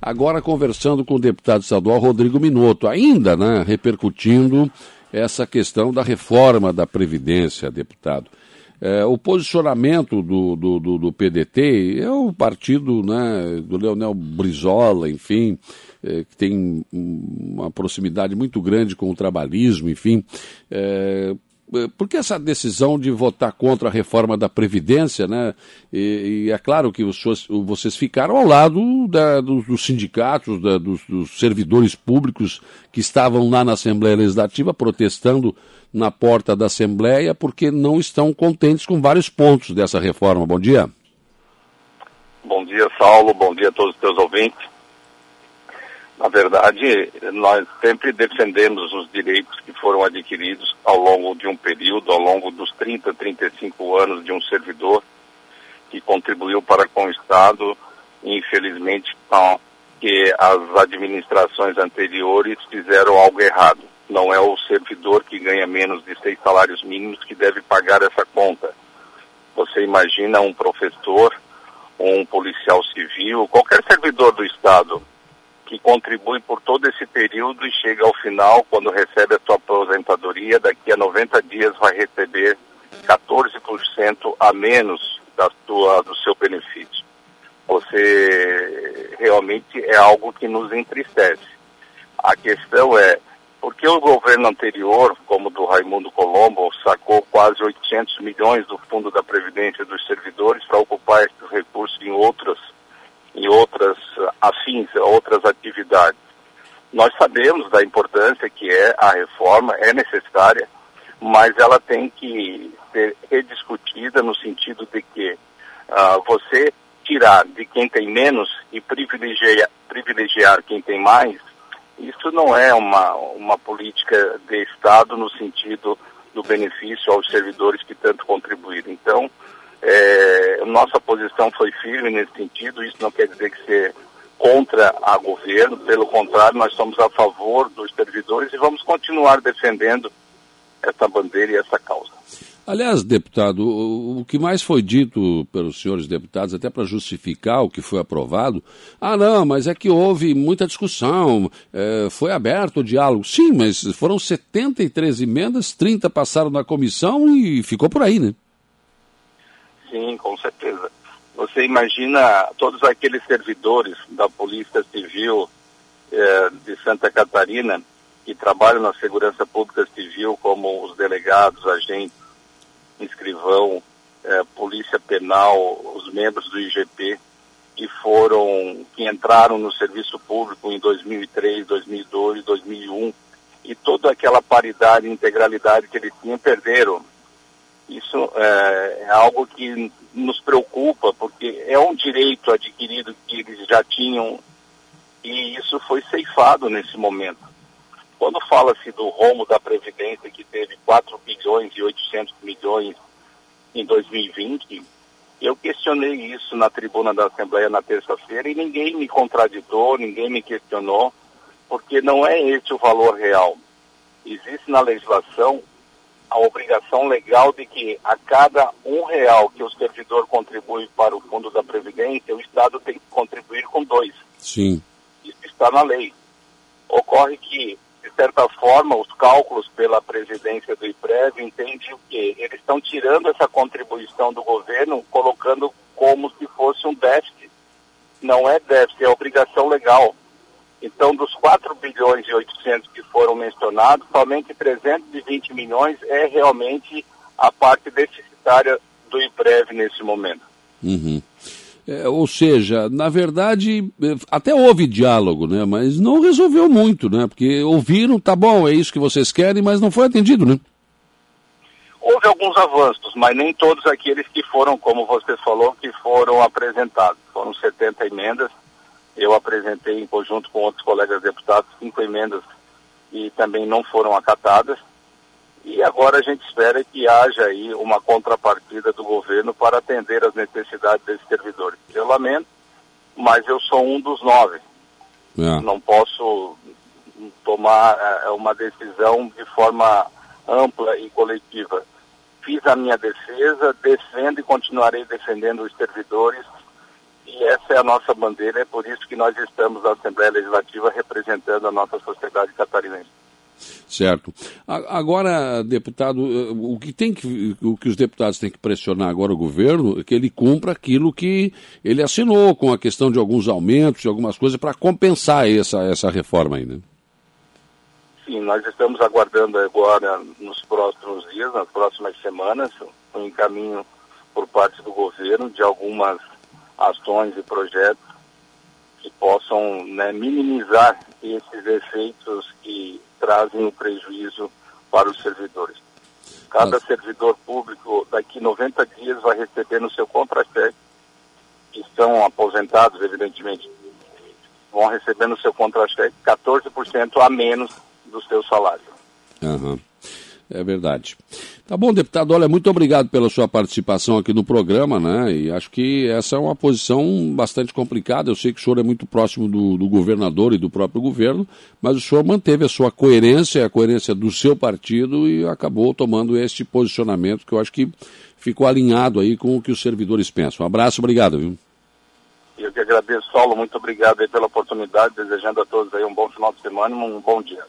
Agora conversando com o deputado estadual Rodrigo Minotto, ainda né, repercutindo essa questão da reforma da Previdência, deputado. É, o posicionamento do, do, do, do, PDT é o partido né, do Leonel Brizola, enfim, é, que tem uma proximidade muito grande com o trabalhismo, enfim. É, por que essa decisão de votar contra a reforma da Previdência, né? E, e é claro que os, vocês ficaram ao lado da, dos, dos, sindicatos, da, dos, dos, servidores públicos que estavam lá na Assembleia Legislativa protestando na porta da Assembleia porque não estão contentes com vários pontos dessa reforma. Bom dia. Bom dia, Saulo. Bom dia a todos os teus ouvintes. Na verdade, nós sempre defendemos os direitos foram adquiridos ao longo de um período, ao longo dos 30, 35 anos de um servidor que contribuiu para com o Estado, infelizmente que as administrações anteriores fizeram algo errado. Não é o servidor que ganha menos de seis salários mínimos que deve pagar essa conta. Você imagina um professor, um policial civil, qualquer servidor do Estado que contribui por todo esse período e chega ao final, quando recebe a sua aposentadoria, daqui a 90 dias vai receber 14% a menos da sua, do seu benefício. Você realmente é algo que nos entristece. A questão é, por que o governo anterior, como do Raimundo Colombo, sacou quase 800 milhões do Fundo da Previdência dos Servidores para ocupar esses recursos em outras em outras afins, outras atividades. Nós sabemos da importância que é a reforma, é necessária, mas ela tem que ser rediscutida no sentido de que uh, você tirar de quem tem menos e privilegiar, privilegiar quem tem mais, isso não é uma, uma política de Estado no sentido do benefício aos servidores que tanto contribuíram. Então, nossa posição foi firme nesse sentido, isso não quer dizer que ser contra a governo, pelo contrário, nós somos a favor dos servidores e vamos continuar defendendo essa bandeira e essa causa. Aliás, deputado, o, que mais foi dito pelos senhores deputados, até para justificar o que foi aprovado, ah, não, mas é que houve muita discussão, é, foi aberto o diálogo. Sim, mas foram 73 emendas, 30 passaram na comissão e ficou por aí, né? Sim, com certeza. Você imagina todos aqueles servidores da Polícia Civil eh, de Santa Catarina que trabalham na segurança pública civil, como os delegados, agentes, escrivão, eh, polícia penal, os membros do IGP, que foram, que entraram no serviço público em 2003, 2002, 2001, e toda aquela paridade integralidade que eles tinham perderam isso é, é, algo que nos preocupa, porque é um direito adquirido que eles já tinham e isso foi ceifado nesse momento. Quando fala-se do rombo da Previdência, que teve 4 bilhões e 800 milhões em 2020, eu questionei isso na tribuna da Assembleia na terça-feira e ninguém me contraditou, ninguém me questionou, porque não é esse o valor real. Existe na legislação a obrigação legal de que a cada um real que o servidor contribui para o fundo da Previdência, o Estado tem que contribuir com dois. Sim. Isso está na lei. Ocorre que, de certa forma, os cálculos pela presidência do IPREV entendem o quê? Eles estão tirando essa contribuição do governo, colocando como se fosse um déficit. Não é déficit, é obrigação legal. Então, dos 4 bilhões e 800 que foram mencionados, somente 320 milhões é realmente a parte deficitária do IPREV nesse momento. Uhum. É, ou seja, na verdade, é, até houve diálogo, né? Mas não resolveu muito, né? Porque ouviram, tá bom, é isso que vocês querem, mas não foi atendido, né? Houve alguns avanços, mas nem todos aqueles que foram, como você falou, que foram apresentados. Foram 70 emendas, eu apresentei em conjunto com outros colegas deputados cinco emendas e também não foram acatadas. E agora a gente espera que haja aí uma contrapartida do governo para atender as necessidades desses servidores. Eu lamento, mas eu sou um dos nove. É. Não posso tomar é, uma decisão de forma ampla e coletiva. Fiz a minha defesa, defendo e continuarei defendendo os servidores E essa é a nossa bandeira, é por isso que nós estamos na Assembleia Legislativa representando a nossa sociedade catarinense. Certo. Agora, deputado, eh, o que, tem que, o que os deputados têm que pressionar agora o governo é que ele cumpra aquilo que ele assinou com a questão de alguns aumentos, de algumas coisas, para compensar essa, essa reforma aí, né? Sim, nós estamos aguardando agora, nos próximos dias, nas próximas semanas, um encaminho por parte do governo de algumas ações e projetos que possam né, minimizar esses efeitos que trazem o prejuízo para os servidores. Cada Mas... servidor público, daqui 90 dias, vai receber no seu contra-cheque, que estão aposentados, evidentemente, vão receber no seu contra-cheque 14% a menos do seu salário. Uhum. É verdade. Tá bom, deputado. Olha, muito obrigado pela sua participação aqui no programa, né? E acho que essa é uma posição bastante complicada. Eu sei que o senhor é muito próximo do, do governador e do próprio governo, mas o senhor manteve a sua coerência, a coerência do seu partido e acabou tomando este posicionamento que eu acho que ficou alinhado aí com o que os servidores pensam. Um abraço, obrigado, viu? Eu que agradeço, Saulo. Muito obrigado pela oportunidade, desejando a todos aí um bom final de semana e um bom dia.